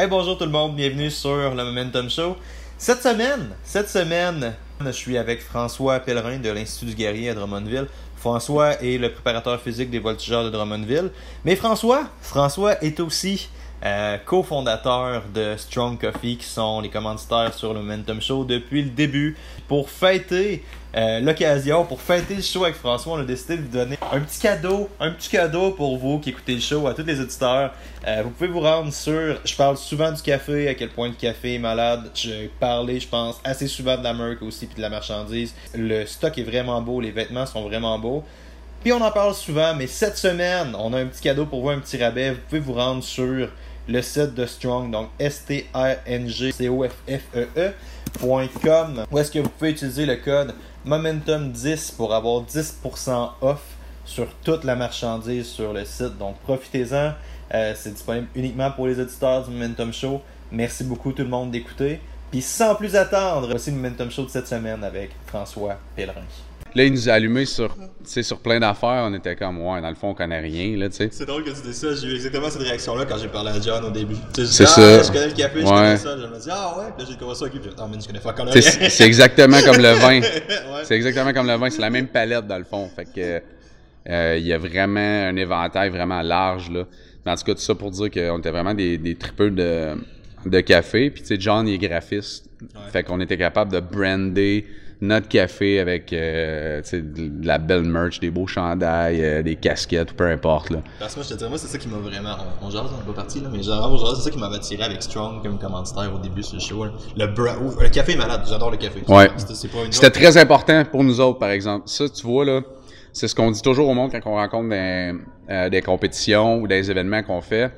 Hey, bonjour tout le monde, bienvenue sur le Momentum Show. Cette semaine, cette semaine, je suis avec François Pellerin de l'Institut du Guerrier à Drummondville. François est le préparateur physique des voltigeurs de Drummondville. Mais François, François est aussi euh, cofondateur de Strong Coffee, qui sont les commanditaires sur le Momentum Show depuis le début. Pour fêter euh, l'occasion, pour fêter le show avec François, on a décidé de vous donner un petit cadeau, un petit cadeau pour vous qui écoutez le show, à tous les auditeurs. Euh, vous pouvez vous rendre sur, je parle souvent du café, à quel point le café est malade. J'ai parlé, je pense, assez souvent de la marque aussi, puis de la marchandise. Le stock est vraiment beau, les vêtements sont vraiment beaux. Puis on en parle souvent, mais cette semaine, on a un petit cadeau pour vous, un petit rabais. Vous pouvez vous rendre sur le site de Strong, donc S-T-R-N-G-C-O-F-F-E-E.com, où est-ce que vous pouvez utiliser le code Momentum10 pour avoir 10% off sur toute la marchandise sur le site. Donc profitez-en, euh, c'est disponible uniquement pour les auditeurs du Momentum Show. Merci beaucoup tout le monde d'écouter. Puis sans plus attendre, voici le Momentum Show de cette semaine avec François Pellerin. Là, il nous a allumé sur, sur plein d'affaires. On était comme, ouais, dans le fond, on connaît rien, là, tu sais. C'est drôle que tu dis ça. J'ai eu exactement cette réaction-là quand j'ai parlé à John au début. C'est ah, ça. Je connais le café, je connais ça. Je me dis, ah ouais. Puis là, j'ai commencé à. Ah, mais je connais pas quand C'est- C'est exactement comme le vin. Ouais. C'est exactement comme le vin. C'est la même palette, dans le fond. Fait que, euh, il y a vraiment un éventail vraiment large, là. Mais en tout cas, tout ça pour dire qu'on était vraiment des, des tripeux de, de café. Puis, tu sais, John, il est graphiste. Fait qu'on était capable de brander notre café avec, euh, de la belle merch, des beaux chandails, euh, des casquettes, peu importe, là. Parce que moi, je te dirais, moi, c'est ça qui m'a vraiment. On, jase, on n'est pas parti, là, mais genre, c'est ça qui m'avait attiré avec Strong comme commanditaire au début sur le show. là. Le, bra- le café est malade, j'adore le café. Ouais. C'était très important pour nous autres, par exemple. Ça, tu vois, là, c'est ce qu'on dit toujours au monde quand on rencontre des, euh, des compétitions ou des événements qu'on fait.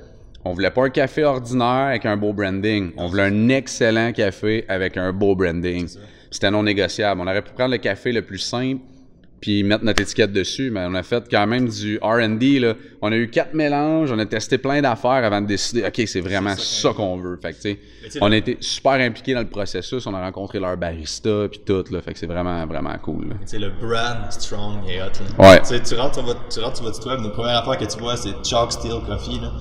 On voulait pas un café ordinaire avec un beau branding. On voulait un excellent café avec un beau branding. C'était non négociable. On aurait pu prendre le café le plus simple puis mettre notre étiquette dessus, mais on a fait quand même du R&D. On a eu quatre mélanges, on a testé plein d'affaires avant de décider, OK, c'est vraiment ça qu'on veut. Fait que, on a été super impliqués dans le processus, on a rencontré leur barista puis tout, là. Fait que c'est vraiment, vraiment cool, sais, le brand Strong est hot. Là. Ouais. Tu rentres sur votre, tu rentres sur votre site web, la première affaire que tu vois, c'est Chalk Steel Coffee, là.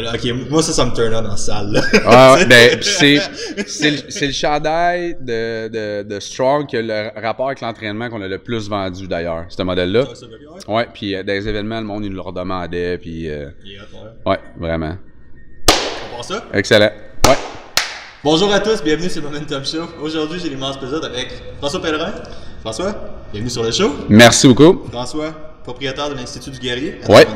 Là, ok, moi, ça, ça me turn on en salle, là. Ah, ben, c'est, c'est, le- c'est le chandail de, de, de Strong qui a le rapport avec l'entraînement qu'on a le plus vendu d'ailleurs, ce modèle-là. Ouais. Puis euh, dans les événements, le monde, il nous le redemandait, puis euh, Il est hot, ouais. vraiment. On ça? Excellent. Ouais. Bonjour à tous, bienvenue sur Momentum Show. Aujourd'hui, j'ai l'immense plaisir avec François Pellerin. François, bienvenue sur le show. Merci beaucoup. François, propriétaire de l'Institut du Guerrier à Ouais.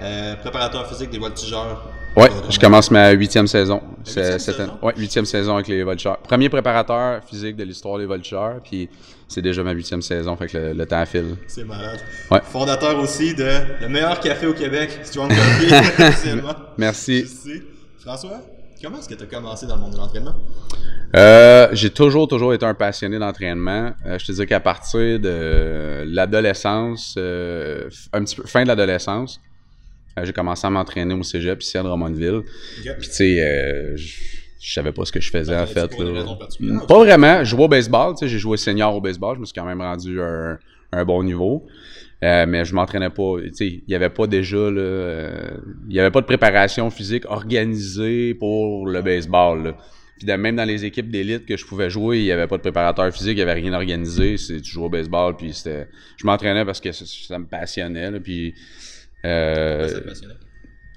Euh, préparateur physique des voltigeurs. Euh, je commence ma huitième saison. Huitième cette année. saison? Ouais, huitième saison avec les Voltigeurs. Premier préparateur physique de l'histoire des Voltigeurs, puis c'est déjà ma huitième saison, fait que le, le temps file. C'est malade. Ouais. Fondateur aussi de le meilleur café au Québec, Strong Coffee. Merci. Ici. François, comment est-ce que tu as commencé dans le monde de l'entraînement? Euh, j'ai toujours, toujours été un passionné d'entraînement. Euh, je te dis qu'à partir de l'adolescence, euh, un petit peu fin de l'adolescence, j'ai commencé à m'entraîner au cégep ici à Drummondville. Puis tu sais, je savais pas ce que je faisais en fait. là. Pas? vraiment. Je jouais au baseball. Tu sais, j'ai joué senior au baseball. Je me suis quand même rendu un, un bon niveau. Euh, mais je m'entraînais pas. Tu sais, il y avait pas déjà là, euh, il y avait pas de préparation physique organisée pour le baseball. Là. Puis de- même dans les équipes d'élite que je pouvais jouer, il y avait pas de préparateur physique, il y avait rien organisé. C'est tu jouais au baseball, puis c'était. Je m'entraînais parce que ça, ça me passionnait. Là, puis euh,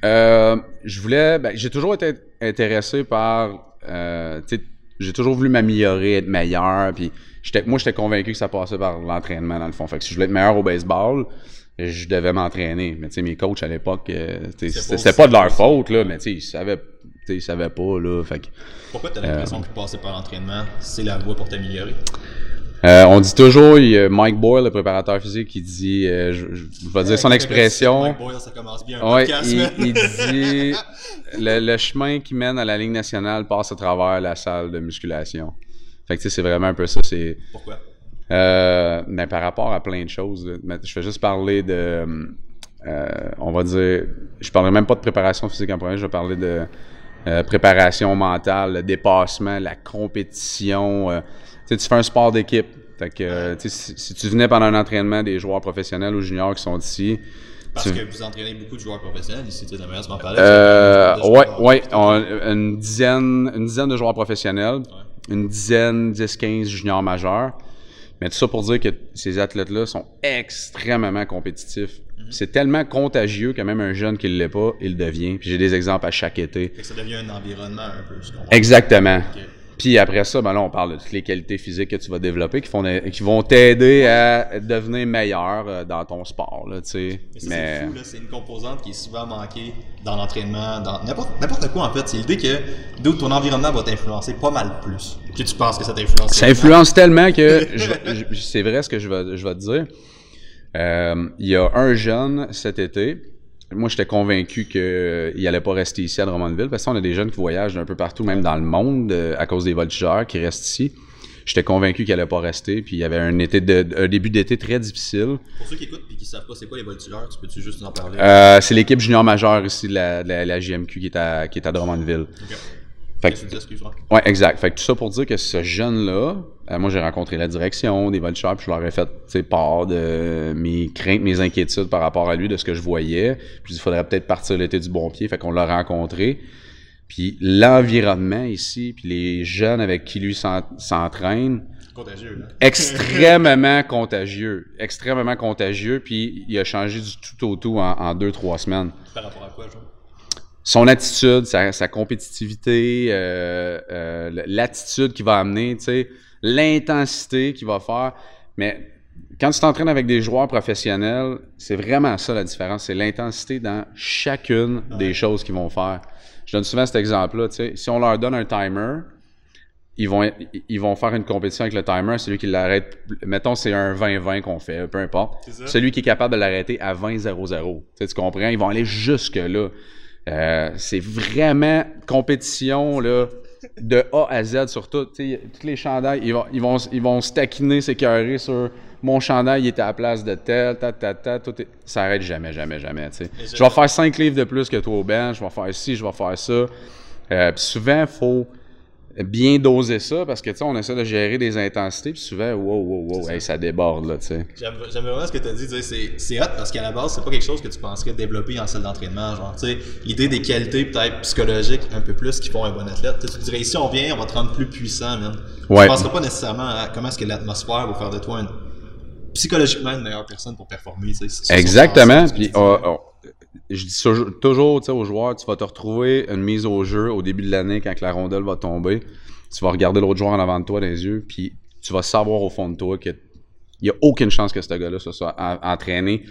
euh, je voulais. Ben, j'ai toujours été intéressé par. Euh, tu sais, j'ai toujours voulu m'améliorer, être meilleur. Puis moi, j'étais convaincu que ça passait par l'entraînement, dans le fond. Fait que si je voulais être meilleur au baseball, je devais m'entraîner. Mais tu sais, mes coachs à l'époque, euh, c'était, pas aussi pas de leur faute, là, mais tu sais, ils savaient. Ils savaient pas, là. Fait que, Pourquoi tu as l'impression que passer par l'entraînement, c'est la voie pour t'améliorer? euh, on dit toujours, il y a Mike Boyle, le préparateur physique, qui dit, euh, je, je vais dire son expression. Mike Boyle, ça commence bien un Ouais, podcast, il, man. il dit le, le chemin qui mène à la Ligue nationale passe à travers la salle de musculation. Fait que tu sais, c'est vraiment un peu ça. C'est Pourquoi? euh, mais par rapport à plein de choses. Je vais juste parler de, euh, on va dire, je parlerai même pas de préparation physique en premier. Je vais parler de euh, préparation mentale, le dépassement, la compétition. euh, tu sais, tu fais un sport d'équipe. Fait que, si, si tu venais pendant un entraînement des joueurs professionnels ou juniors qui sont ici, Parce que vous entraînez beaucoup de joueurs professionnels ici, tu sais, m'en parler. Euh, ouais, ouais, on, une dizaine, une dizaine de joueurs professionnels, une dizaine, 10, 15 juniors majeurs. Mais tout ça pour dire que ces athlètes-là sont extrêmement compétitifs. Mhm. C'est tellement contagieux que même un jeune qui ne l'est pas, il le devient. Puis j'ai des exemples à chaque été. ça devient un environnement un peu. Exactement. Puis après ça, ben là, on parle de toutes les qualités physiques que tu vas développer qui, font, qui vont t'aider à devenir meilleur euh, dans ton sport. Là, Mais, c'est fou, c'est une composante qui est souvent manquée dans l'entraînement, dans n'importe quoi en fait. C'est l'idée que ton environnement va t'influencer pas mal plus que tu penses que ça t'influence. Ça influence tellement que c'est vrai ce que je vais, je vais te dire. Euh, il y a un jeune cet été moi, j'étais convaincu qu'il euh, n'allait pas rester ici à Drummondville, parce qu'on a des jeunes qui voyagent un peu partout, même dans le monde, euh, à cause des voltigeurs qui restent ici. J'étais convaincu qu'il n'allait pas rester, puis il y avait un, été de, un début d'été très difficile. Pour ceux qui écoutent et qui ne savent pas c'est quoi les voltigeurs, tu peux-tu juste en parler? Euh, c'est l'équipe junior majeure ici de la, la, JMQ qui est à, qui est à Drummondville. Fait ouais, exact. Fait que tout ça pour dire que ce jeune-là, euh, moi j'ai rencontré la direction des Vultures, puis je leur ai fait part de mes craintes, mes inquiétudes par rapport à lui, de ce que je voyais. Puis il faudrait peut-être partir l'été du bon pied. Fait qu'on l'a rencontré. Puis l'environnement ici, puis les jeunes avec qui lui s'entraîne. Contagieux, là. Extrêmement contagieux. Extrêmement contagieux. Puis il a changé du tout au tout en, en deux, trois semaines. Par rapport à quoi, Jean? Son attitude, sa, compétitivité, euh, euh, l'attitude qu'il va amener, l'intensité qu'il va faire. Mais quand tu t'entraînes avec des joueurs professionnels, c'est vraiment ça la différence. C'est l'intensité dans chacune des choses qu'ils vont faire. Je donne souvent cet exemple-là. Si on leur donne un timer, ils vont, ils vont faire une compétition avec le timer. Celui qui l'arrête, mettons, c'est un 20-20 qu'on fait, peu importe. Celui qui est capable de l'arrêter à 20-0-0. Tu comprends? Ils vont aller jusque-là. Euh, c'est vraiment compétition là, de A à Z sur tout. Tous les chandails, ils vont, ils vont, ils vont se taquiner, s'écœurer sur mon chandail, il était à la place de tel, ta, ta, ta, tout ça arrête jamais, jamais, jamais. Je vais faire cinq livres de plus que toi au bench, je vais faire ci, je vais faire ça. Euh, souvent, il faut bien doser ça parce que tu sais on essaie de gérer des intensités puis souvent wow wow wow ça. ça. déborde là tu sais j'aime vraiment ce que tu as dit c'est hot parce qu'à la base c'est pas quelque chose que tu penserais développer en salle d'entraînement genre tu sais l'idée des qualités peut-être psychologiques un peu plus qui font un bon athlète tu dirais ici on vient on va te rendre plus puissant même ouais. tu penserais pas nécessairement à comment est-ce que l'atmosphère va faire de toi psychologiquement une meilleure personne pour performer exactement puis oh, oh, je dis toujours aux joueurs, tu vas te retrouver une mise au jeu au début de l'année quand la rondelle va tomber. Tu vas regarder l'autre joueur en avant de toi dans les yeux, puis tu vas savoir au fond de toi qu'il n'y a aucune chance que ce gars-là se soit entraîné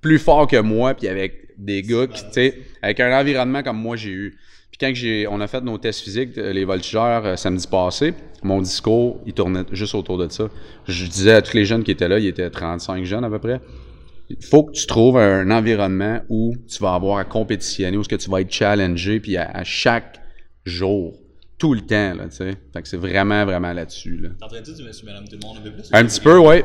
plus fort que moi, puis avec des gars qui, tu sais, avec un environnement comme moi j'ai eu. Puis quand on a fait nos tests physiques, les voltigeurs, euh, samedi passé, mon discours, il tournait juste autour de ça. Je disais à tous les jeunes qui étaient là, il était 35 jeunes à peu près, faut que tu trouves un environnement où tu vas avoir à compétitionner, où ce que tu vas être challengé, puis à, chaque jour, tout le temps, là, tu sais. Fait que c'est vraiment, vraiment là-dessus, là. T'entraînes-tu du monsieur, madame, tout le monde un peu plus? Un petit peu, oui.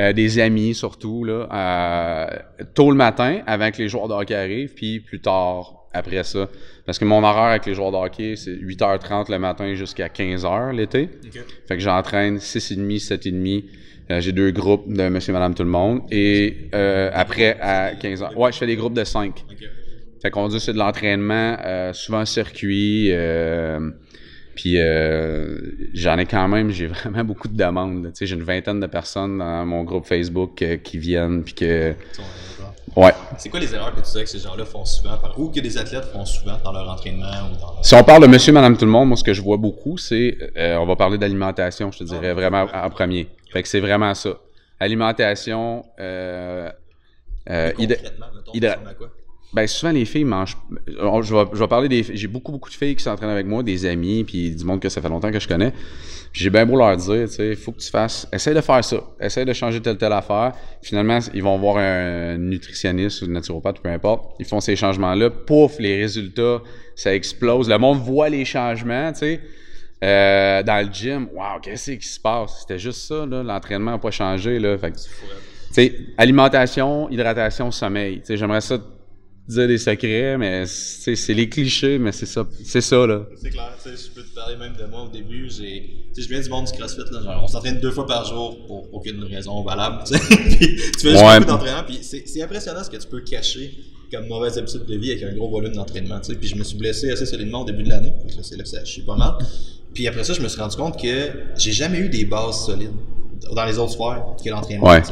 Euh, des amis, surtout, là. Euh, tôt le matin, avant que les joueurs de hockey arrivent, puis plus tard, après ça. Parce que mon horaire avec les joueurs de hockey, c'est 8h30 le matin jusqu'à 15h l'été. Fait que j'entraîne 6h30, 7h30 euh, j'ai deux groupes de monsieur, madame, tout le monde. Et euh, après, à 15 ans. Ouais, je fais des groupes de 5. Fait qu'on dit c'est de l'entraînement, euh, souvent circuit. puis j'en ai quand même, j'ai vraiment beaucoup de demandes. Tu sais, j'ai une vingtaine de personnes dans mon groupe Facebook qui viennent, puis que. Ouais. C'est quoi les erreurs que tu sais que ces gens-là font souvent, ou que des athlètes font souvent dans leur entraînement ou dans Si on parle de monsieur, madame, tout le monde, moi, ce que je vois beaucoup, c'est, on va parler d'alimentation, je te dirais, ah, vraiment en premier. Fait que c'est vraiment ça. Alimentation, euh, euh, Ben, souvent, les filles mangent. Je vais, je vais parler des. J'ai beaucoup, beaucoup de filles qui s'entraînent avec moi, des amis, puis du monde que ça fait longtemps que je connais. J'ai bien beau leur dire, tu sais, il faut que tu fasses. Essaye de faire ça. Essaye de changer telle, telle affaire. Finalement, ils vont voir un nutritionniste ou un naturopathe, peu importe. Ils font ces changements-là. Pouf, les résultats, ça explose. Le monde voit les changements, tu sais. Euh, dans le gym, waouh, qu'est-ce qui se passe? C'était juste ça, là. L'entraînement n'a pas changé, là. Fait alimentation, hydratation, sommeil. j'aimerais ça dire des secrets, mais c'est les clichés, mais c'est ça, c'est ça là. C'est clair, je peux te parler même de moi au début. J'ai, je viens du monde du CrossFit, là, genre, on s'entraîne deux fois par jour pour aucune raison valable, tu sais. Puis tu fais juste Ouais. beaucoup d'entraînement, puis c'est, impressionnant ce que tu peux cacher comme mauvaise habitude de vie avec un gros volume d'entraînement. Puis je me suis blessé assez solidement au début de l'année, là, c'est là que ça chie pas mal. Puis après ça, je me suis rendu compte que j'ai jamais eu des bases solides dans les autres sphères que l'entraînement, Ouais.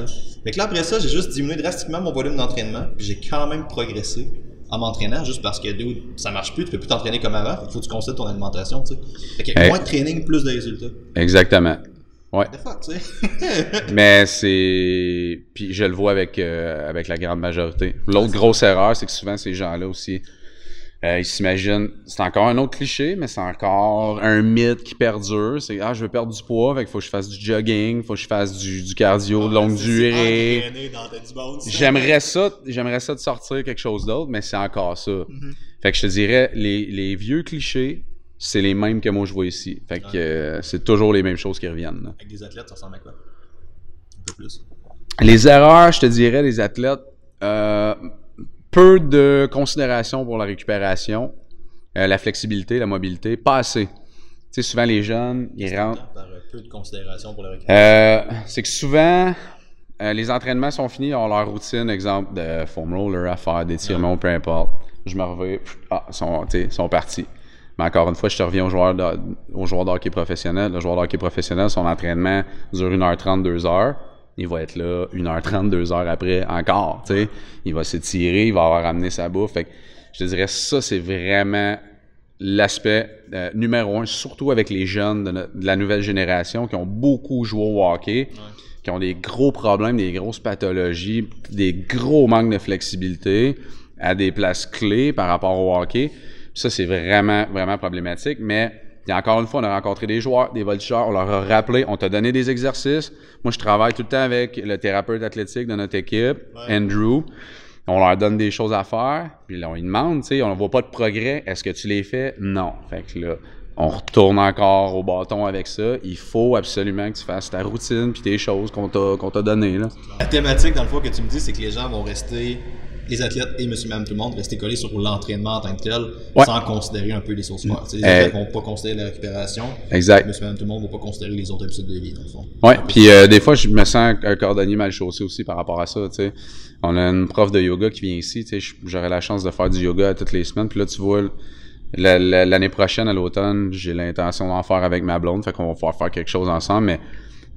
Fait que là, après ça, j'ai juste diminué drastiquement mon volume d'entraînement, puis j'ai quand même progressé en m'entraînant, juste parce que dude, ça marche plus, tu peux plus t'entraîner comme avant, il faut que tu considères ton alimentation, tu sais. Fait que Hey. moins de training, plus de résultats. Exactement. Ouais. Fuck, tu sais. Mais c'est. Puis je le vois avec, euh, avec la grande majorité. L'autre grosse erreur, c'est que souvent ces gens-là aussi, euh, ils s'imaginent. C'est encore un autre cliché, mais c'est encore un mythe qui perdure. C'est Ah, je veux perdre du poids, fait qu'il faut que je fasse du jogging, faut que je fasse du, du cardio de longue C'est durée. J'aimerais ça, j'aimerais ça de sortir quelque chose d'autre, mais c'est encore ça. Mm-hmm. Fait que je te dirais, les, les vieux clichés, c'est les mêmes que moi je vois ici. Fait que euh, c'est toujours les mêmes choses qui reviennent. là. Avec des athlètes, ça ressemble à quoi? Un peu plus. Les erreurs, je te dirais, les athlètes, euh, peu de considération pour la récupération, euh, la flexibilité, la mobilité, pas assez. Tu sais, souvent les jeunes, ils rentrent. Par euh, peu de considération pour le récupération? Euh, c'est que souvent, euh, les entraînements sont finis, ils ont leur routine, exemple de foam roller à faire, d'étirements, peu importe. Je me reviens, ah, ils sont, partis. Mais encore une fois, je te reviens aux joueurs de, aux joueurs de hockey professionnel. Le joueur de hockey professionnel, son entraînement dure 1h30, 2h. Il va être là 1h30, 2h après encore, tu sais. Il va s'étirer, il va avoir ramené sa bouffe. Fait que je te dirais, ça, c'est vraiment l'aspect euh, numéro un, surtout avec les jeunes de la nouvelle génération qui ont beaucoup joué au hockey, qui ont des gros problèmes, des grosses pathologies, des gros manques de flexibilité à des places clés par rapport au hockey. Ça, c'est vraiment, vraiment problématique. Mais a encore une fois, on a rencontré des joueurs, des voltigeurs, on leur a rappelé, on t'a donné des exercices. Moi, je travaille tout le temps avec le thérapeute athlétique de notre équipe, Andrew. On leur donne des choses à faire, puis là, on lui demande, tu sais, on ne voit pas de progrès. Est-ce que tu les fais? Non. Fait que là, on retourne encore au bâton avec ça. Il faut absolument que tu fasses ta routine puis tes choses qu'on t'a données. La thématique, dans le fond, que tu me dis, c'est que les gens vont rester, les athlètes et monsieur, madame, tout le monde, rester collés sur l'entraînement en tant que tel, Ouais. sans considérer un peu les sources fortes. Les Euh, athlètes vont pas considérer la récupération. Exact. Monsieur, madame, tout le monde va pas considérer les autres habitudes de vie, dans le fond. Ouais, puis euh, des fois, je me sens un cordonnier mal chaussé aussi par rapport à ça. On a une prof de yoga qui vient ici, j'aurais la chance de faire du yoga toutes les semaines, puis là, tu vois, la- la- l'année prochaine, à l'automne, j'ai l'intention d'en faire avec ma blonde, fait qu'on va pouvoir faire quelque chose ensemble, mais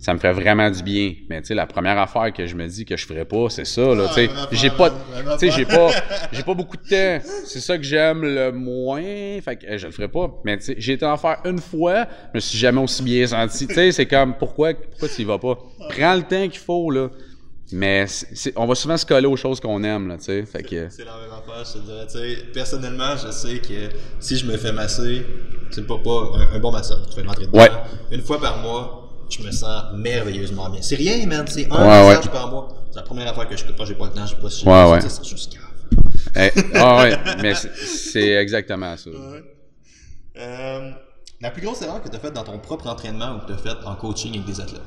ça me ferait vraiment du bien. Mais tu sais, la première affaire que je me dis que je ferais pas, c'est ça, là, tu sais. affaire, J'ai pas, tu sais, j'ai pas, j'ai pas beaucoup de temps. C'est ça que j'aime le moins, fait que euh, je le ferais pas. Mais tu sais, j'ai été en faire une fois, je me suis jamais aussi bien senti. Tu sais, c'est comme, pourquoi, pourquoi tu y vas pas? Prends le temps qu'il faut, là. Mais c'est- c'est- on va souvent se coller aux choses qu'on aime, là, tu sais. Fait que, C'est la même affaire, je te dirais. Tu sais, personnellement, je sais que si je me fais masser, c'est pas, pas un, un bon masseur. Tu fais rentrer dedans. Ouais. Une fois par mois, je me sens merveilleusement bien. C'est rien, man. C'est un Ouais, massage ouais. par mois. C'est la première affaire que je fais pas. J'ai pas le temps, j'ai pas si Ouais, ouais. C'est juste grave. ah ouais, mais c'est- exactement ça. Euh, la plus grosse erreur que tu as faite dans ton propre entraînement ou que tu as faite en coaching avec des athlètes?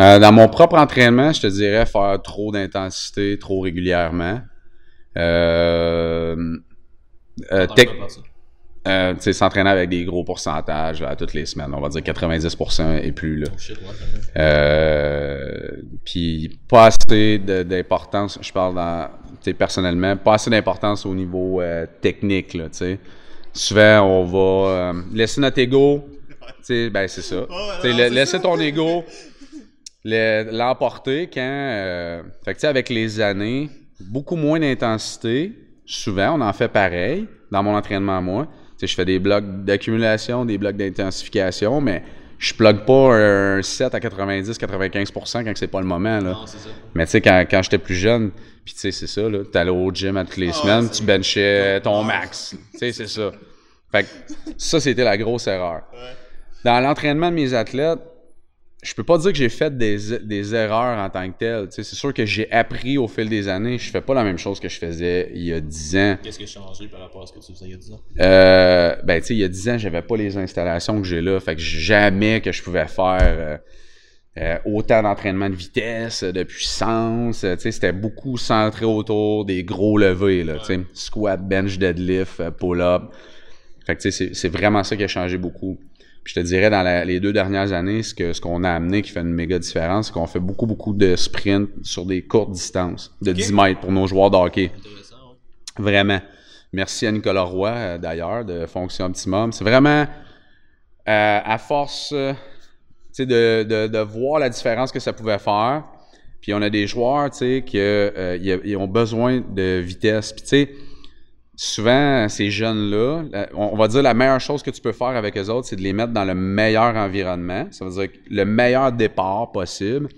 Euh, dans mon propre entraînement, je te dirais faire trop d'intensité trop régulièrement. Euh, euh, tec- euh, s'entraîner avec des gros pourcentages là, toutes les semaines. On va dire 90% et plus. Là. Euh, puis pas assez d'importance, je parle dans, personnellement, pas assez d'importance au niveau euh, technique, là. Souvent, on va laisser notre ego, ben c'est ça. Laisser ton ego le- l'emporter quand, fait que avec les années, beaucoup moins d'intensité, souvent, on en fait pareil dans mon entraînement à moi. Tu sais, je fais des blocs d'accumulation, des blocs d'intensification, mais je plug pas un 7 à 90-95% quand c'est pas le moment. Là. Non, ça. Mais tu sais, quand, quand j'étais plus jeune, puis tu sais, c'est ça, là, t'allais au gym à toutes les Ah, semaines, tu benchais ton Ah. max. Tu sais, c'est ça. Fait que ça, c'était la grosse erreur. Ouais. Dans l'entraînement de mes athlètes, je peux pas dire que j'ai fait des, des erreurs en tant que telles. C'est sûr que j'ai appris au fil des années. Je fais pas la même chose que je faisais il y a 10 ans. Qu'est-ce qui a changé par rapport à ce que tu faisais il y a 10 ans? Euh, ben, tu sais, il y a 10 ans, j'avais pas les installations que j'ai là. Fait que jamais que je pouvais faire, euh, euh, autant d'entraînement de vitesse, de puissance. tu sais, c'était beaucoup centré autour des gros levés, là, squat, bench, deadlift, pull-up. Fait que tu sais, c'est vraiment ça qui a changé beaucoup. Puis je te dirais, dans les deux dernières années, ce que ce qu'on a amené qui fait une méga différence, c'est qu'on fait beaucoup, beaucoup de sprints sur des courtes distances, de 10 mètres pour nos joueurs de hockey. Vraiment. Merci à Nicolas Roy, euh, d'ailleurs, de Fonction Optimum. C'est vraiment euh, à force euh, de, de, de, voir la différence que ça pouvait faire. Puis on a des joueurs qui ils ont besoin de vitesse. Puis tu sais, souvent, ces jeunes-là, on va dire la meilleure chose que tu peux faire avec eux autres, c'est de les mettre dans le meilleur environnement. Ça veut dire le meilleur départ possible,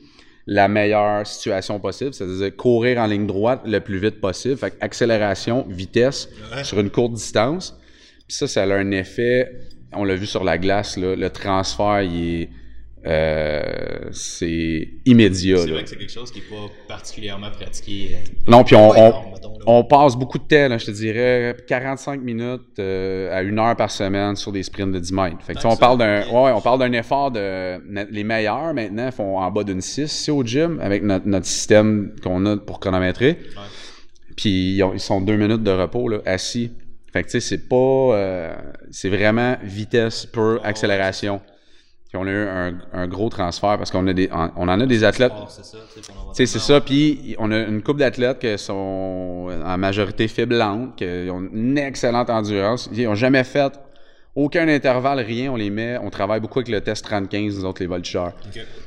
la meilleure situation possible, c'est-à-dire courir en ligne droite le plus vite possible. Fait accélération, vitesse sur une courte distance. Puis ça, ça a un effet, on l'a vu sur la glace, là, le transfert, il est euh, c'est immédiat. C'est vrai que c'est quelque chose qui n'est pas particulièrement pratiqué. Euh, non, puis on, on, passe beaucoup de temps, je te dirais 45 minutes euh, à une heure par semaine sur des sprints de 10 mètres. Fait que, on, parle d'un, ouais, on parle d'un effort de. Les meilleurs maintenant font en bas d'une 6 ici au gym avec notre, notre système qu'on a pour chronométrer. Puis ils, sont deux minutes de repos là, assis. Fait que tu sais, c'est pas. c'est vraiment vitesse pour accélération. Puis on a eu un, gros transfert parce qu'on a des, on en a des athlètes. c'est ça. C'est ça. Puis on a une couple d'athlètes qui sont en majorité fiblantes, qui ont une excellente endurance. Ils n'ont jamais fait aucun intervalle, rien. On les met. On travaille beaucoup avec le test 35, nous autres, les voltigeurs.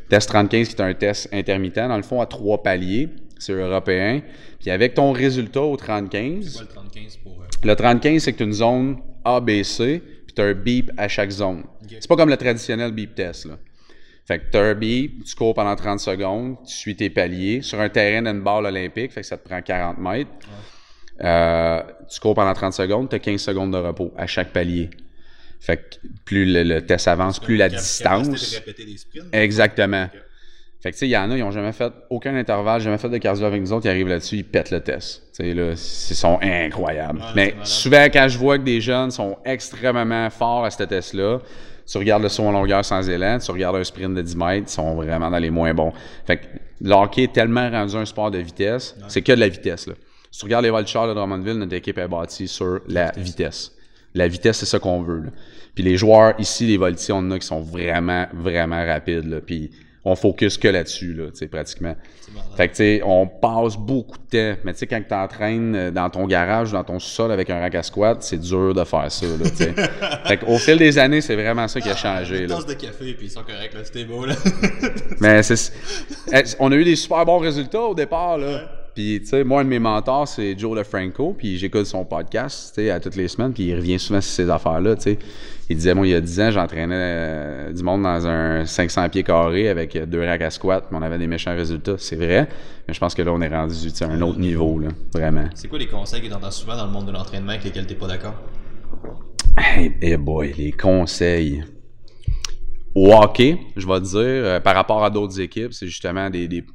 Test 35, qui est un test intermittent, dans le fond, à trois paliers. C'est européen. Puis avec ton résultat au 35. C'est quoi le 35 pour. Euh, le 35, c'est que tu une zone ABC puis tu as un beep à chaque zone. C'est pas comme le traditionnel beep test. Là. Fait que tu as un beep, tu cours pendant 30 secondes, tu suis tes paliers sur un terrain d'une balle olympique, fait que ça te prend 40 mètres. Euh, tu cours pendant 30 secondes, tu as 15 secondes de repos à chaque palier. Fait que plus le, test avance, plus la distance. Exactement. Fait que, tu sais, il y en a, ils n'ont jamais fait aucun intervalle, jamais fait de cardio avec nous autres, ils arrivent là-dessus, ils pètent le test. Tu sais, là, ils sont incroyables. Mais souvent, quand je vois que des jeunes sont extrêmement forts à ce test-là, tu regardes le saut en longueur sans élan, tu regardes un sprint de 10 mètres, ils sont vraiment dans les moins bons. Fait que le hockey est tellement rendu un sport de vitesse, c'est que de la vitesse, là. Si tu regardes les Vultures de Drummondville, notre équipe est bâtie sur la vitesse. La vitesse, c'est ça qu'on veut. Là. Puis les joueurs ici, les Voltiers, on en a qui sont vraiment, vraiment rapides. Là. Puis on focus que là-dessus, là, tu sais, pratiquement. Fait que, tu sais, on passe beaucoup de temps. Mais tu sais, quand tu entraînes euh, dans ton garage, dans ton sol avec un rack à squat, c'est dur de faire ça, là, tu sais. fait qu'au fil des années, c'est vraiment ça qui a changé, là. de café, puis ils sont corrects, là, c'était beau, là. Mais c'est... Eh, on a eu des super bons résultats au départ, là. Puis, tu sais, moi, un de mes mentors, c'est Joe LeFranco, puis j'écoute son podcast, tu sais, à toutes les semaines, puis il revient souvent sur ces affaires-là, tu sais. Il disait, moi, il y a 10 ans, j'entraînais euh, du monde dans un 500 pieds carrés avec deux racks à squat, mais on avait des méchants résultats. C'est vrai, mais je pense que là, on est rendu à un autre niveau, là, vraiment. C'est quoi les conseils que tu entends souvent dans le monde de l'entraînement avec lesquels tu n'es pas d'accord? Hey, hey, boy, les conseils. Au hockey, je vais te dire, euh, par rapport à d'autres équipes, c'est justement des, des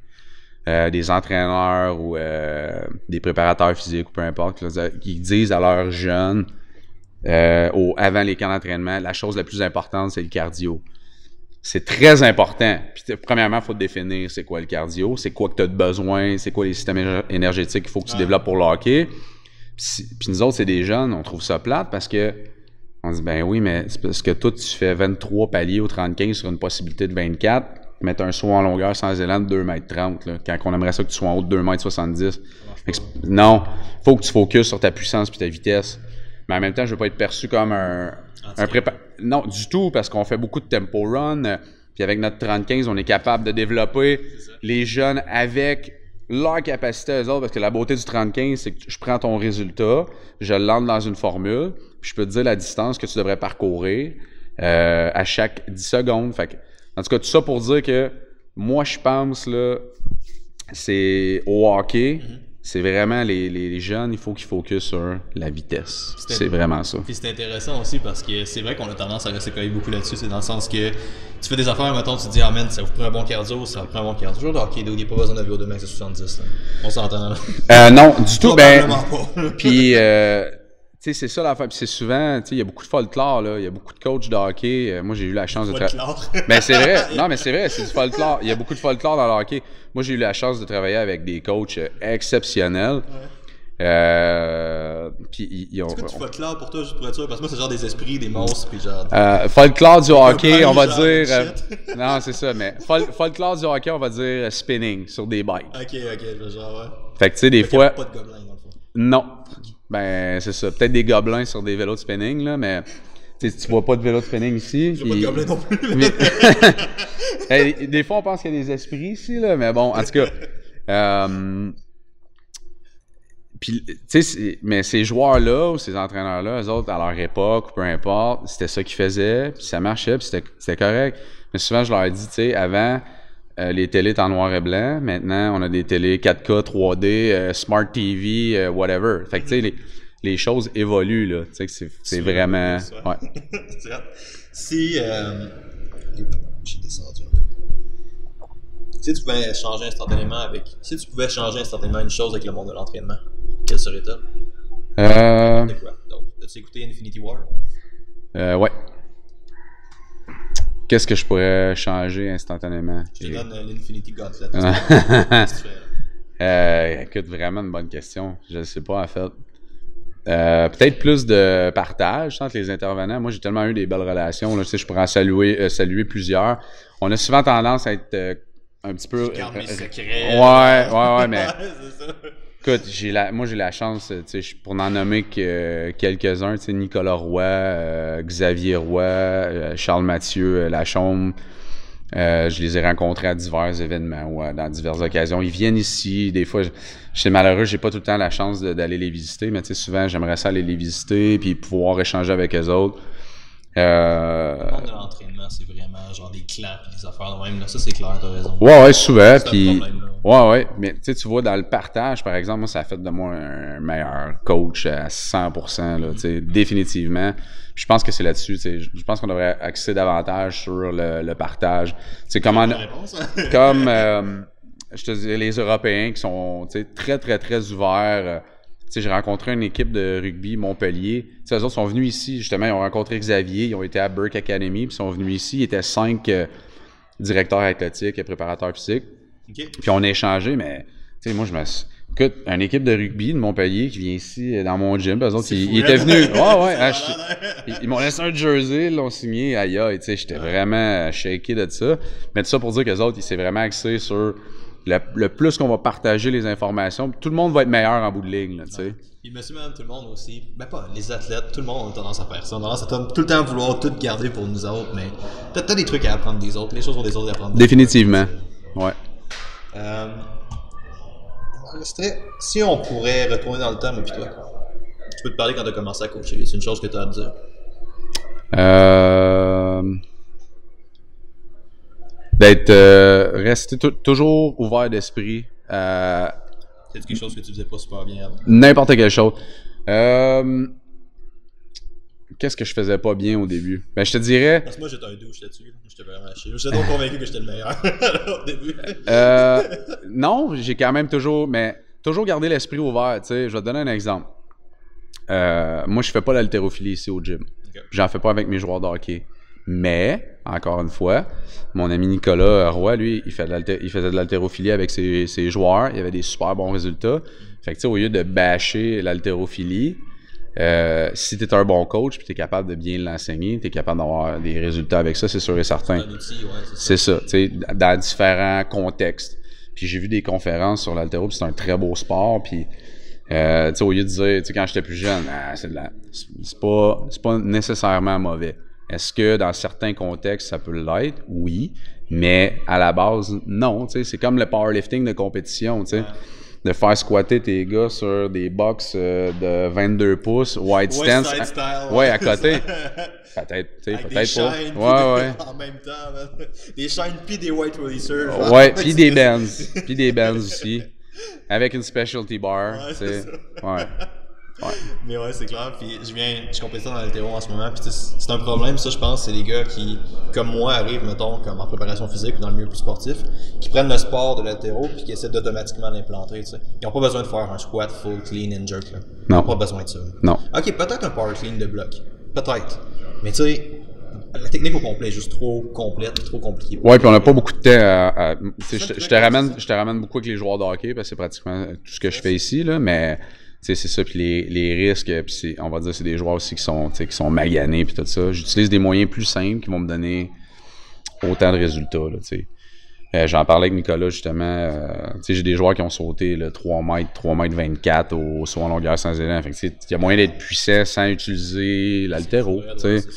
euh, des entraîneurs ou euh, des préparateurs physiques ou peu importe, qui disent à leurs jeunes, euh, au, avant les camps d'entraînement, la chose la plus importante, c'est le cardio. C'est très important. Puis, premièrement, il faut définir c'est quoi le cardio, c'est quoi que tu as de besoin, c'est quoi les systèmes énergétiques qu'il faut que tu développes pour le hockey. Puis, puis, nous autres, c'est des jeunes, on trouve ça plate parce que on dit ben oui, mais c'est parce que toi, tu fais 23 paliers au 35 sur une possibilité de 24 mettre un saut en longueur sans élan de 2 mètres 30, là, quand on aimerait ça que tu sois en haut de 2 mètres 70. Non, faut que tu focuses sur ta puissance puis ta vitesse. Mais en même temps, je veux pas être perçu comme un, un prépa... Non, du tout, parce qu'on fait beaucoup de tempo run. Puis avec notre 35, on est capable de développer les jeunes avec leur capacité eux autres, parce que la beauté du 35, c'est que je prends ton résultat, je l'entre dans une formule, puis je peux te dire la distance que tu devrais parcourir euh, à chaque 10 secondes. Fait que en tout cas, tout ça pour dire que moi, je pense, là, c'est au hockey, mhm. c'est vraiment les, les, jeunes, il faut qu'ils focusent sur la vitesse. C'est vraiment ça. Puis c'est intéressant aussi parce que c'est vrai qu'on a tendance à rester collé beaucoup là-dessus. C'est dans le sens que tu fais des affaires, mettons, tu te dis, ah man, ça vous prend un bon cardio, ça vous prend un bon cardio. Toujours hockey, il n'y a pas besoin de VO2 max à 70. On s'entend. Euh, non, du tout. Ben, puis, euh, sais, c'est ça l'affaire. Puis c'est souvent, tu sais, il y a beaucoup de folklore, là. Il y a beaucoup de coachs de hockey. Euh, moi, j'ai eu la chance de travailler. Ben, c'est vrai. Non, mais c'est vrai, c'est du folklore. Il y a beaucoup de folklore dans le hockey. Moi, j'ai eu la chance de travailler avec des coachs euh, exceptionnels. Euh, puis ils ont. Est-ce que tu folklore pour toi, juste pour être sûr? Parce que moi, c'est genre des esprits, des monstres, puis genre. Euh, folklore du hockey, on va dire. Euh, non, c'est ça, mais fol folklore du hockey, on va dire spinning sur des bikes. Ok, ok, genre, ouais. Fait que tu sais, des fois. pas de gobelins, dans le fond. Non. Ben, c'est ça. Peut-être des gobelins sur des vélos de spinning, là, mais. Tu vois pas de vélo de spinning ici. J'ai pas de gobelins non plus. Mais... des fois, on pense qu'il y a des esprits ici, là, mais bon, en tout cas. Euh, puis, tu sais, mais ces joueurs-là ou ces entraîneurs-là, eux autres, à leur époque, peu importe, c'était ça qu'ils faisaient, puis ça marchait, puis c'était correct. Mais souvent, je leur ai dit, tu sais, avant, euh, les télés en noir et blanc. Maintenant, on a des télés 4K, 3D, euh, Smart TV, euh, whatever. Fait que, tu sais, les, les, choses évoluent, là. Tu sais, c'est vraiment... Ouais. si... J'ai descendu si tu pouvais changer instantanément avec. Si tu pouvais changer instantanément une chose avec le monde de l'entraînement, quelle serait-elle? Euh. as-tu écouté Infinity War? Euh, ouais. Qu'est-ce que je pourrais changer instantanément? Je te donne euh, l'Infinity Gauntlet. euh, écoute, vraiment une bonne question. Je ne sais pas, en fait. Euh, peut-être plus de partage entre les intervenants. Moi, j'ai tellement eu des belles relations. Là, tu sais, je pourrais en saluer, euh, saluer plusieurs. On a souvent tendance à être euh, un petit peu. secrets. Ouais, ouais, ouais, mais. Écoute, j'ai la, moi j'ai la chance, pour n'en nommer que quelques-uns, tu sais, Nicolas Roy, euh, Xavier Roy, euh, Charles Mathieu euh, Lachombe. je les ai rencontrés à divers événements ou dans diverses occasions. Ils viennent ici. Des fois, je suis malheureux, j'ai pas tout le temps la chance d'aller les visiter, mais souvent j'aimerais ça aller les visiter puis pouvoir échanger avec eux autres. Euh... Le monde de l'entraînement, c'est vraiment genre des clans et des affaires de même. Là. Ça, c'est clair, t'as raison. Ouais, ouais, souvent. Puis, ouais, ouais. Mais tu tu vois, dans le partage, par exemple, moi, ça a fait de moi un meilleur coach à 100%, là, tu sais, définitivement. Je pense que c'est là-dessus. Je pense qu'on devrait axer davantage sur le, le partage. C'est comment. Réponse, hein? comme, euh, je te dis, les Européens qui sont, tu sais, très, très, très ouverts j'ai rencontré une équipe de rugby Montpellier. T'sais, eux autres sont venus ici, justement, ils ont rencontré Xavier, ils ont été à Burke Academy, puis ils sont venus ici. Ils étaient cinq euh, directeurs athlétiques et préparateurs physiques. Puis on a échangé, mais tu sais, moi, je me suis... Écoute, une équipe de rugby de Montpellier qui vient ici euh, dans mon gym, eux autres, ils, étaient venus. Ouais, ouais, ils, m'ont laissé un jersey, ils l'ont signé. Aïe, aïe, tu sais, j'étais vraiment shaké de ça. Mais tout ça pour dire que les autres, ils s'est vraiment axé sur le, plus qu'on va partager les informations, tout le monde va être meilleur en bout de ligne. Là, sais. Puis monsieur, madame, tout le monde aussi, ben pas les athlètes, tout le monde a tendance à faire ça. On a tendance à tout le temps vouloir tout garder pour nous autres, mais t'as des trucs à apprendre des autres, les choses sont des autres à apprendre. Définitivement, ouais. Euh, si on pourrait retourner dans le temps, mais puis toi, tu peux te parler quand tu as commencé à coacher, c'est une chose que tu as à dire. Euh d'être euh, resté toujours ouvert d'esprit. Euh, c'est quelque chose que tu faisais pas super bien avant. N'importe quelle chose. Euh, Qu'est-ce que je faisais pas bien au début? Ben, je te dirais. Parce que moi, j'étais un douche là-dessus. J'étais vraiment. J'étais donc convaincu que j'étais le meilleur au début. euh, non, j'ai quand même toujours. Mais toujours gardé l'esprit ouvert. Tu sais, je vais te donner un exemple. Euh, moi, je fais pas l'haltérophilie ici au gym. J'en fais pas avec mes joueurs de hockey. Mais, encore une fois, mon ami Nicolas Roy, lui, il, fait il faisait de l'haltérophilie avec ses, ses, joueurs. Il avait des super bons résultats. Fait que, tu sais, au lieu de bâcher l'haltérophilie, euh, si tu es un bon coach puis tu es capable de bien l'enseigner, tu es capable d'avoir des résultats avec ça, c'est sûr et certain. C'est ça, tu sais, dans différents contextes. Puis j'ai vu des conférences sur l'haltéro, c'est un très beau sport. Puis, euh, tu sais, au lieu de dire, tu sais, quand j'étais plus jeune, ah, c'est pas, pas nécessairement mauvais. Est-ce que dans certains contextes, ça peut l'être? Oui. Mais à la base, non. C'est comme le powerlifting de compétition. sais De faire squatter tes gars sur des box euh, de 22 pouces, wide stance. ouais, à côté. peut-être, peut-être pas. Ouais, ouais. En même temps, des chaînes puis des white releasers. Ouais, puis des bands. puis des bands aussi. Avec une specialty bar. Ouais. ouais. Mais ouais, c'est clair. Puis je viens, je compétitionne dans l'altéro en ce moment. Puis tu sais, c'est un problème, ça, je pense. C'est les gars qui, comme moi, arrivent, mettons, comme en préparation physique ou dans le milieu plus sportif, qui prennent le sport de l'altéro puis qui essaient d'automatiquement l'implanter. Tu sais. Ils n'ont pas besoin de faire un squat full clean and jerk. Là. Ils Non. n'ont pas besoin de ça. Non. Ok, peut-être un power clean de bloc. Peut-être. Mais tu sais, la technique au complet est juste trop complète, trop compliquée. Ouais, puis on n'a pas beaucoup de temps à. à- tu sais, je, te- je te ramène, je te ramène beaucoup avec les joueurs de hockey parce que c'est pratiquement tout ce que je fais ici, là, mais c'est ça, puis les, les risques, puis c'est- on va dire c'est des joueurs aussi qui sont, qui sont maganés, puis tout ça. J'utilise des moyens plus simples qui vont me donner autant de résultats, là, tu sais. Euh, J'en parlais avec Nicolas justement. euh, tu sais, j'ai des joueurs qui ont sauté le 3 mètres, 3 mètres 24 au saut en longueur sans élan. Fait il y a moyen d'être puissant sans utiliser l'altéro. tu sais.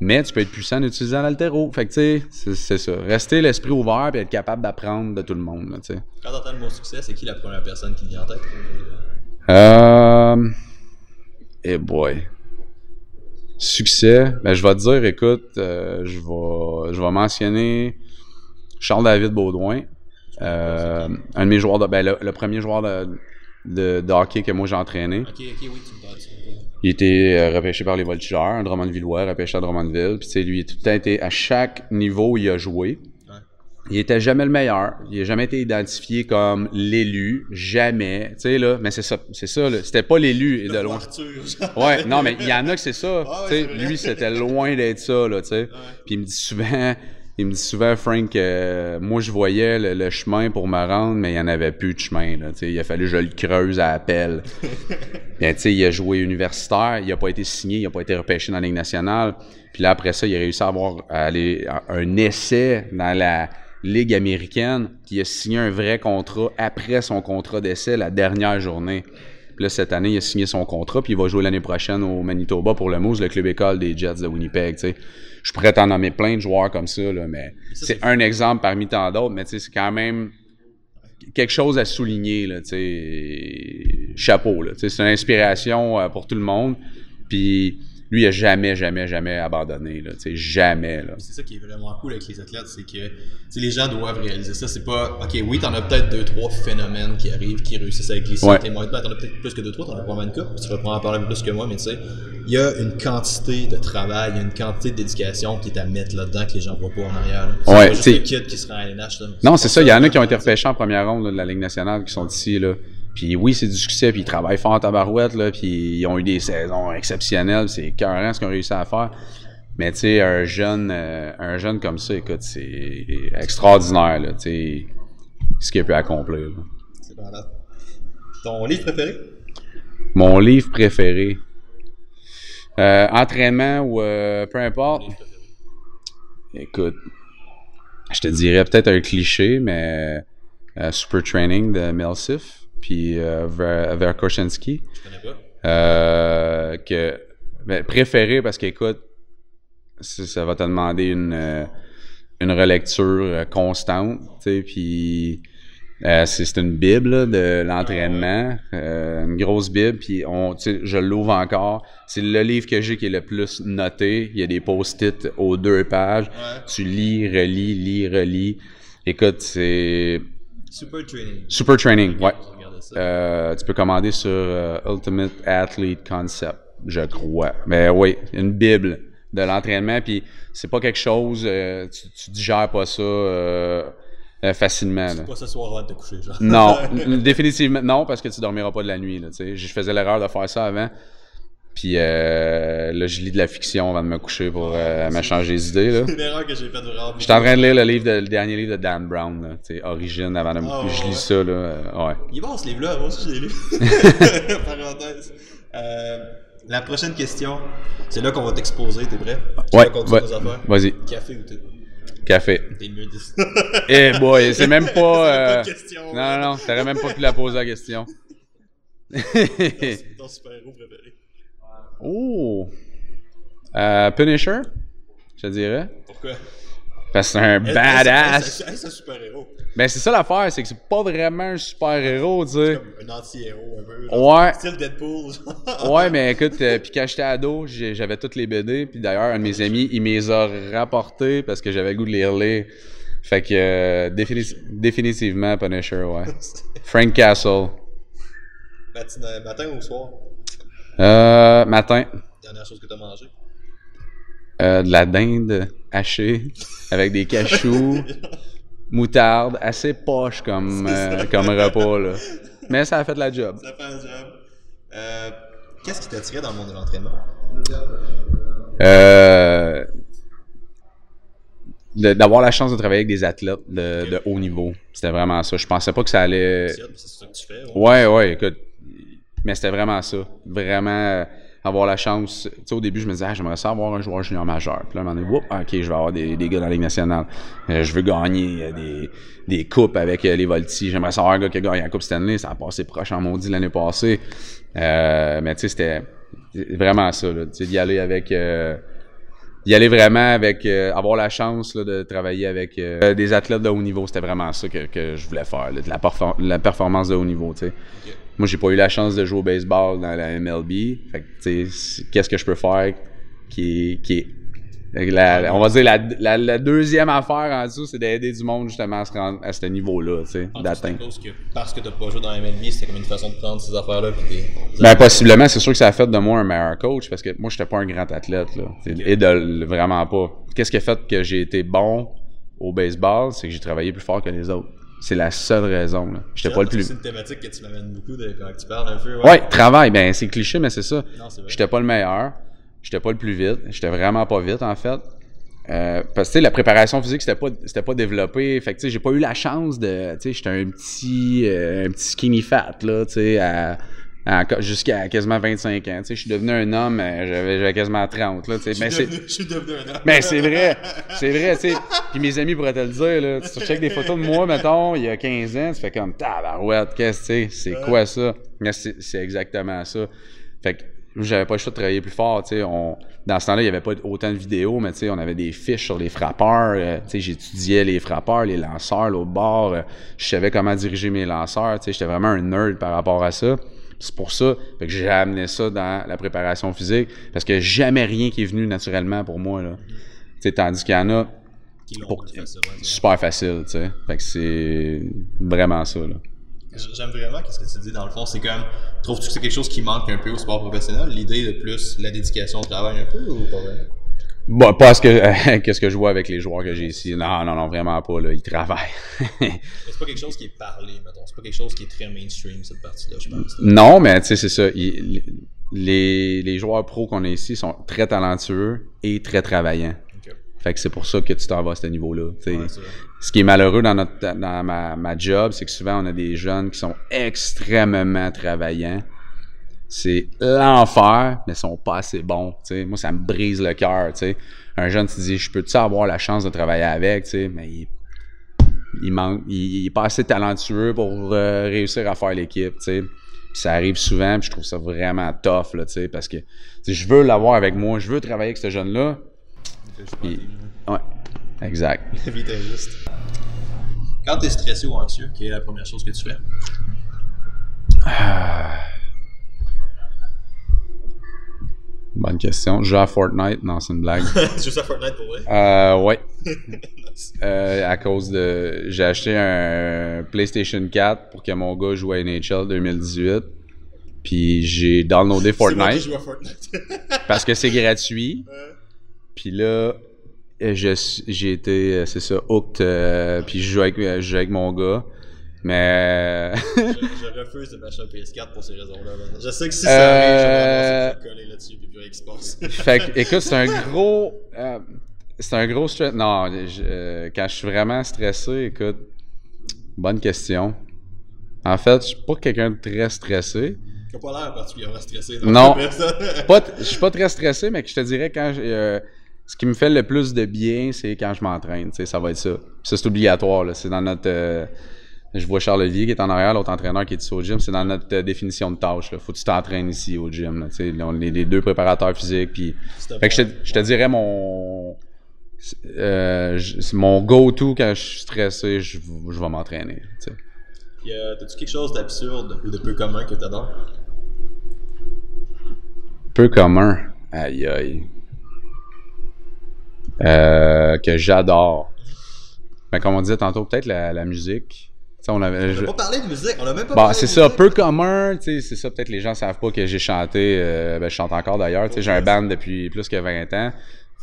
Mais tu peux être puissant en utilisant l'altéro. Fait que, tu sais, c'est- ça. Rester l'esprit ouvert et être capable d'apprendre de tout le monde, là, tu sais. Quand t'entends le mot succès, c'est qui la première personne qui vient en tête? Euh... Eh boy. Succès. Ben, je vais te dire, écoute, euh, je vais, je vais mentionner Charles-David Baudouin. Euh, un de mes joueurs de, ben, le, le premier joueur de, de, de hockey que moi j'ai entraîné. Oui, tu me. Il était euh, repêché par les Voltigeurs, un Drummondvillois, repêché à Drummondville. Puis, lui, il a tout le temps été à chaque niveau où il a joué. Il était jamais le meilleur. Il a jamais été identifié comme l'élu. Jamais. Tu sais, là. Mais c'est ça. C'est ça, là. C'était pas l'élu, de loin. Ouais, non, mais il y en a que c'est ça. Ah ouais, tu sais, c'est lui, c'était loin d'être ça, là, tu sais. Puis il me dit souvent, il me dit souvent, Frank, euh, moi, je voyais le, le chemin pour me rendre, mais il n'y en avait plus de chemin, là, tu sais. Il a fallu que je le creuse à appel. Bien, tu sais, il a joué universitaire, il a pas été signé, il a pas été repêché dans la Ligue nationale. Puis là, après ça, il a réussi à avoir à aller, à- un essai dans la Ligue américaine, qui a signé un vrai contrat après son contrat d'essai la dernière journée. Puis là, cette année, il a signé son contrat, puis il va jouer l'année prochaine au Manitoba pour le Moose, le club école des Jets de Winnipeg. Je pourrais t'en nommer plein de joueurs comme ça, là, mais c'est un exemple parmi tant d'autres, mais c'est quand même quelque chose à souligner, là. Chapeau, c'est une inspiration euh, pour tout le monde. Puis lui, il a jamais, jamais, jamais abandonné, là. Jamais, là. C'est ça qui est vraiment cool avec les athlètes, c'est que les gens doivent réaliser ça. C'est pas, ok, oui, t'en as peut-être deux, trois phénomènes qui arrivent, qui réussissent avec les Ouais. T'en as peut-être plus que deux, trois, t'en as probablement une couple, tu vas pouvoir en parler plus que moi, mais tu sais, il y a une quantité de travail, il y a une quantité de dédication qui est à mettre là-dedans que les gens voient pas en arrière. là. C'est Ouais, pas juste qui se rend à LNH. là. Non, c'est ça. Il y en a qui ont été repêchés en première ronde là, de la Ligue nationale qui sont ici, là. Puis oui, c'est du succès, puis ils travaillent fort en tabarouette, là, puis ils ont eu des saisons exceptionnelles. C'est écœurant ce qu'ils ont réussi à faire. Mais tu sais, un jeune, euh, un jeune comme ça, écoute, c'est extraordinaire, là, tu sais, ce qu'il a pu accomplir. C'est malade. Ton livre préféré? Mon livre préféré. Euh, entraînement ou euh, peu importe. Écoute, je te dirais peut-être un cliché, mais euh, Super Training de Melsif, puis euh, Ver-. Je connais pas? Euh, que ben, préféré parce qu'écoute, ça ça va te demander une euh, une relecture euh, constante, tu sais, puis euh, c'est une bible là, de l'entraînement, euh, une grosse bible, puis on, je l'ouvre encore. C'est le livre que j'ai qui est le plus noté. Il y a des post-it aux deux pages. Ouais. Tu lis, relis, lis, relis. Écoute, c'est Super Training. Super Training, ouais. Ça. Euh, tu peux commander sur euh, Ultimate Athlete Concept, je crois. Mais oui, une bible de l'entraînement, puis c'est pas quelque chose, euh, tu, tu digères pas ça facilement. là. Pas ce soir avant de te coucher, genre. Non, définitivement non, parce que tu dormiras pas de la nuit. Là, tu je faisais l'erreur de faire ça avant. Puis euh, là, je lis de la fiction avant de me coucher pour euh, me changer les idées. Là. C'est une erreur que j'ai faite vraiment. J'étais en train de lire le, livre de- le dernier livre de Dan Brown, là, Origine, avant de me Ah, Je ouais. lis ça, là. euh, ouais. Il est bon ce livre-là, moi aussi je l'ai lu. Parenthèse. Euh, la prochaine question, c'est là qu'on va t'exposer, t'es prêt? Tu Ouais, vas ouais. affaires? Vas-y, Café ou thé? café. T'es mieux dit. Eh boy, c'est même pas. euh, pas de question, Non, ouais. non, non, t'aurais même pas pu la poser la question. C'est ton super-héros préféré. Oh! Euh, Punisher, je te dirais. Pourquoi? Parce que c'est un badass. est-ce un super-héros? Ben, c'est ça l'affaire, c'est que c'est pas vraiment un super-héros, tu sais. Comme un anti-héros un peu. Ouais. Style Deadpool. Ouais, mais écoute, euh, puis quand j'étais ado, j'avais toutes les BD, puis d'ailleurs, un de mes amis, il me les a rapportés parce que j'avais le goût de les relire. Fait que, euh, défini- définitivement, Punisher, ouais. Frank Castle. Matin, matin ou soir? Euh, matin, Dernière chose que tu as mangé? euh, de la dinde hachée avec des cachous, moutarde, assez poche comme, euh, comme repas, là. Mais ça a fait la job. Ça fait un job. Euh, Qu'est-ce qui t'attirait dans le monde de l'entraînement? Euh, de- D'avoir la chance de travailler avec des athlètes de, de haut niveau. C'était vraiment ça. Je pensais pas que ça allait. C'est ça que tu fais. Ouais, ouais, écoute. Mais c'était vraiment ça. Vraiment euh, avoir la chance. Tu sais, au début, je me disais, ah, j'aimerais ça avoir un joueur junior majeur. Puis là, à un moment donné, whoop, ok, je vais avoir des, des gars dans la Ligue nationale. Euh, je veux gagner euh, des, des coupes avec euh, les Volti. J'aimerais savoir un gars qui a gagné la Coupe Stanley. Ça a passé proche en maudit l'année passée. Mais tu sais, c'était vraiment ça. Tu sais, d'y aller avec. d'y aller vraiment avec euh, avoir la chance là, de travailler avec euh, des athlètes de haut niveau c'était vraiment ça que, que je voulais faire là, de la, la performance de haut niveau tu sais moi j'ai pas eu la chance de jouer au baseball dans la MLB fait que tu sais c'est- qu'est-ce que je peux faire qui est, qui est la- on va dire la, la- la deuxième affaire en dessous c'est d'aider du monde justement à se rendre à ce niveau là tu sais d'atteindre parce que t'as pas joué dans la MLB, c'était comme une façon de prendre ces affaires-là. Ben, possiblement, c'est sûr que ça a fait de moi un meilleur coach parce que moi, j'étais pas un grand athlète, là. Et de vraiment pas. Qu'est-ce qui a fait que j'ai été bon au baseball? C'est que j'ai travaillé plus fort que les autres. C'est la seule raison, là. J'étais pas le plus. C'est une thématique que tu m'amènes beaucoup de, quand tu parles un peu. Ouais, travail, ben, c'est cliché, mais c'est ça. Non, c'est vrai. J'étais pas le meilleur. J'étais pas le plus vite. J'étais vraiment pas vite, en fait. Euh, parce que la préparation physique, c'était pas, c'était pas développé. Fait que tu sais, j'ai pas eu la chance de. Tu sais, j'étais un petit, euh, un petit skinny fat, là, tu sais, à- jusqu'à quasiment 25 ans. Tu sais, je suis devenu un homme, euh, j'avais, quasiment 30, là, tu sais. Je Mais devenu- je suis devenu un homme. Mais c'est vrai, c'est vrai, tu sais. Puis mes amis pourraient te le dire, là. Tu checkes des photos de moi, mettons, il y a 15 ans, tu fais comme tabarouette, qu'est-ce que c'est? C'est quoi ça? Mais c'est c'est exactement ça. Fait que j'avais pas le choix de travailler plus fort, tu sais. On, dans ce temps-là, il y avait pas autant de vidéos, mais tu sais, on avait des fiches sur les frappeurs. euh, tu sais, j'étudiais les frappeurs, les lanceurs, l'autre bord. euh, je savais comment diriger mes lanceurs, tu sais. J'étais vraiment un nerd par rapport à ça. C'est pour ça que j'ai amené ça dans la préparation physique, parce que jamais rien qui est venu naturellement pour moi, là. Tandis qu'il y en a pour- facile, super facile, tu sais. Fait que c'est vraiment ça, là. J'aime vraiment ce que tu dis dans le fond. C'est comme, trouves-tu que c'est quelque chose qui manque un peu au sport professionnel? L'idée de plus la dédication au travail un peu ou pas vraiment? Bon, pas ce que, qu'est-ce que je vois avec les joueurs que j'ai ici. Non, non, non, vraiment pas, là. Ils travaillent. C'est pas quelque chose qui est parlé, mettons. C'est pas quelque chose qui est très mainstream, cette partie-là, je pense. non, mais tu sais, c'est ça. Les, les joueurs pros qu'on a ici sont très talentueux et très travaillants. Fait que c'est pour ça que tu t'en vas à ce niveau-là. Ouais. Ce qui est malheureux dans, notre, dans ma, ma job, c'est que souvent on a des jeunes qui sont extrêmement travaillants. C'est l'enfer, mais ils sont pas assez bons. tu. Moi, ça me brise le cœur. tu. Un jeune, tu te dis, je peux-tu avoir la chance de travailler avec, tu mais il, il manque, il, il est pas assez talentueux pour euh, réussir à faire l'équipe. tu ça arrive souvent, puis je trouve ça vraiment tough, là, tu parce que tu je veux l'avoir avec moi, je veux travailler avec ce jeune-là. Ouais, exact. La vie est. Quand t'es stressé ou anxieux, quelle est la première chose que tu fais? Bonne question. Je joue à Fortnite. Non, c'est une blague. tu joues à Fortnite pour vrai? Euh, ouais. Euh, à cause de. J'ai acheté un PlayStation 4 pour que mon gars joue à NHL 2018. Puis j'ai downloadé C'est moi qui Fortnite joue à Fortnite. parce que c'est gratuit. Puis là, euh, j'ai été, euh, c'est ça, hooked. euh, puis je joue avec, je joue avec mon gars. Mais. je, je refuse de m'acheter un PS4 pour ces raisons-là. là. Je sais que si ça arrive, je vais coller là-dessus puis plus rien qui se passe. fait que, écoute, c'est un gros. euh, c'est un gros stress. Non, je- euh, quand je suis vraiment stressé, écoute, bonne question. En fait, je suis pas quelqu'un de très stressé. T'as pas l'air particulièrement stressé. Non. personne. Pas je suis pas très stressé, mais que je te dirais quand j'ai, euh, ce qui me fait le plus de bien, c'est quand je m'entraîne. Tu sais, ça va être ça. Puis ça, c'est obligatoire. là. C'est dans notre. euh, je vois Charles Olivier qui est en arrière, l'autre entraîneur qui est ici au gym. C'est dans notre euh, définition de tâche. Là. Faut que tu t'entraînes ici au gym. Là. On est les deux préparateurs physiques. Puis Fait que je te, je te dirais mon. euh, c'est mon go-to quand je suis stressé, je, je vais m'entraîner. euh, T'as-tu quelque chose d'absurde ou de peu commun que t'adores? Peu commun? Aïe aïe. Euh, que j'adore. Ben, comme on disait tantôt, peut-être la, la musique. On avait, je- pas parlé de musique, on a même pas Bon, parlé c'est ça, musique. peu commun, tu sais, c'est ça, peut-être les gens savent pas que j'ai chanté, euh, ben je chante encore d'ailleurs, tu sais, j'ai un band depuis plus que 20 ans.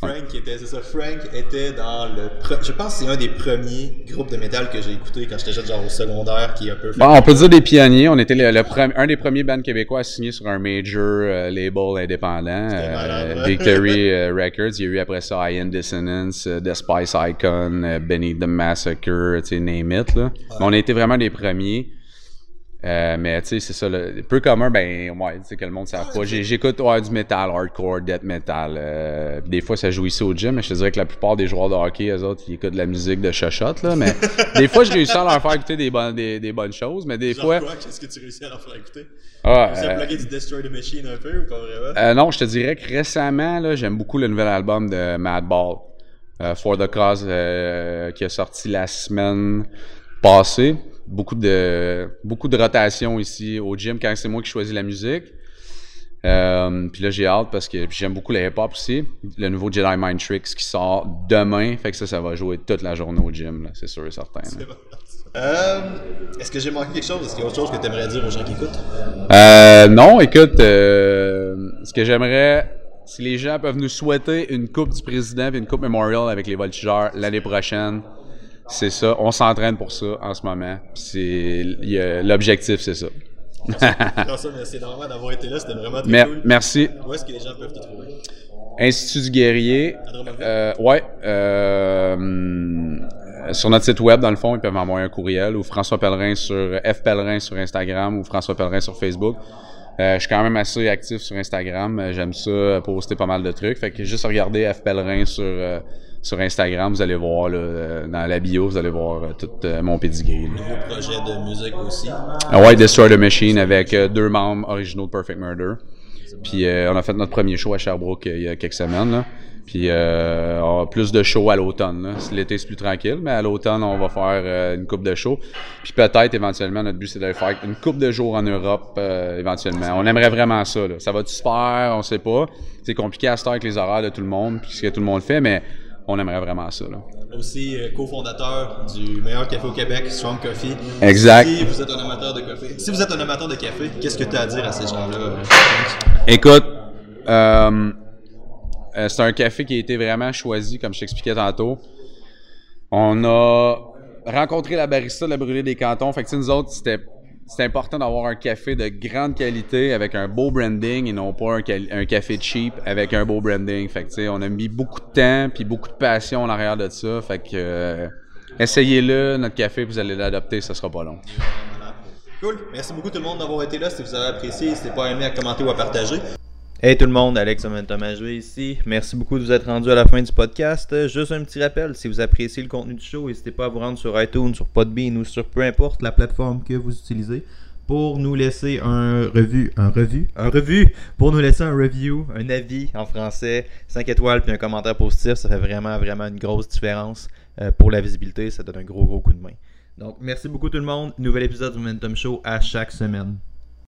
Frank était, c'est ça, Frank était dans le, pre- je pense que c'est un des premiers groupes de métal que j'ai écouté quand j'étais jeune, genre au secondaire, qui est un peu. Bon, on peut dire des pionniers, on était le, le premi- un des premiers bands québécois à signer sur un major euh, label indépendant, euh, malade, ouais. Victory euh, Records, il y a eu après ça Iron Dissonance, The Spice Icon, Benny the Massacre, tu sais, name it, là. Mais on a été vraiment des premiers. Euh, mais tu sais, c'est ça, le peu commun, ben ouais, tu sais que le monde ne savent pas. J'écoute ouais, du metal, hardcore, death metal. euh, des fois, ça joue ici au gym, mais je te dirais que la plupart des joueurs de hockey, eux autres, ils écoutent de la musique de chachotte, là. Mais des fois, je réussis à leur faire écouter des bonnes, des, des bonnes choses, mais des Genre fois. quoi, qu'est-ce que tu réussis à leur faire écouter? Ah, Tu as euh, du Destroy the Machine un peu ou pas vraiment? euh, non, je te dirais que récemment, là, j'aime beaucoup le nouvel album de Madball, For the Cause, qui a sorti la semaine passée. Beaucoup de, beaucoup de rotation ici au gym quand c'est moi qui choisis la musique. Euh, puis là, j'ai hâte parce que j'aime beaucoup le hip-hop aussi. Le nouveau Jedi Mind Tricks qui sort demain. Fait que ça, ça va jouer toute la journée au gym, c'est sûr et certain. Euh, Est-ce que j'ai manqué quelque chose? Est-ce qu'il y a autre chose que tu aimerais dire aux gens qui écoutent? Euh, non, écoute, euh, ce que j'aimerais, si les gens peuvent nous souhaiter une coupe du président et une coupe Memorial avec les voltigeurs l'année prochaine, c'est ça. On s'entraîne pour ça en ce moment. C'est l'objectif, c'est ça. Merci énormément d'avoir été là, c'était vraiment très Mer- cool. merci. Où est-ce que les gens peuvent te trouver? Institut du guerrier. À? Euh, ouais. euh, sur notre site web, dans le fond, ils peuvent m'envoyer un courriel ou François Pellerin sur F Pellerin sur Instagram ou François Pellerin sur Facebook. Euh, je suis quand même assez actif sur Instagram. J'aime ça, poster pas mal de trucs. Fait que juste regarder F Pellerin sur, sur Instagram, vous allez voir là, euh, dans la bio, vous allez voir euh, tout euh, mon pedigree. Nouveau projet de musique aussi. Ah ouais, Destroy the Machine avec euh, deux membres originaux de Perfect Murder. Puis euh, on a fait notre premier show à Sherbrooke il y a quelques semaines. Là. Puis euh, on a plus de shows à l'automne. L'été, c'est plus tranquille, mais à l'automne, on va faire une coupe de shows. Puis peut-être, éventuellement, notre but, c'est de faire une coupe de jours en Europe, euh, éventuellement. On aimerait vraiment ça. Là. Ça va-tu se faire? On sait pas. C'est compliqué à se faire avec les horaires de tout le monde, puis ce que tout le monde fait, mais on aimerait vraiment ça. Là. Aussi euh, cofondateur du meilleur café au Québec, Strong Coffee. Exact. Si vous êtes un amateur de café, si vous êtes un amateur de café, qu'est-ce que tu as à dire à ces gens-là? euh? Écoute, euh, c'est un café qui a été vraiment choisi, comme je t'expliquais tantôt. On a rencontré la barista de la brûlée des cantons. Fait que tu sais, nous autres, c'était c'est important d'avoir un café de grande qualité avec un beau branding et non pas un, café cheap avec un beau branding. Fait que on a mis beaucoup de temps puis beaucoup de passion en arrière de ça. Fait que euh, essayez-le, notre café, vous allez l'adopter, ça sera pas long. Cool. Merci beaucoup tout le monde d'avoir été là. Si vous avez apprécié, n'hésitez pas à aimer, à commenter ou à partager. Hey tout le monde, Alex jouer ici. Merci beaucoup de vous être rendu à la fin du podcast. Euh, Juste un petit rappel, si vous appréciez le contenu du show, n'hésitez pas à vous rendre sur iTunes, sur Podbean ou sur peu importe la plateforme que vous utilisez pour nous laisser un revue, un revue, un revue, pour nous laisser un review, un avis en français, 5 étoiles puis un commentaire positif, ça fait vraiment vraiment une grosse différence euh, pour la visibilité, ça donne un gros gros coup de main. Donc merci beaucoup tout le monde, nouvel épisode du Momentum Show à chaque semaine.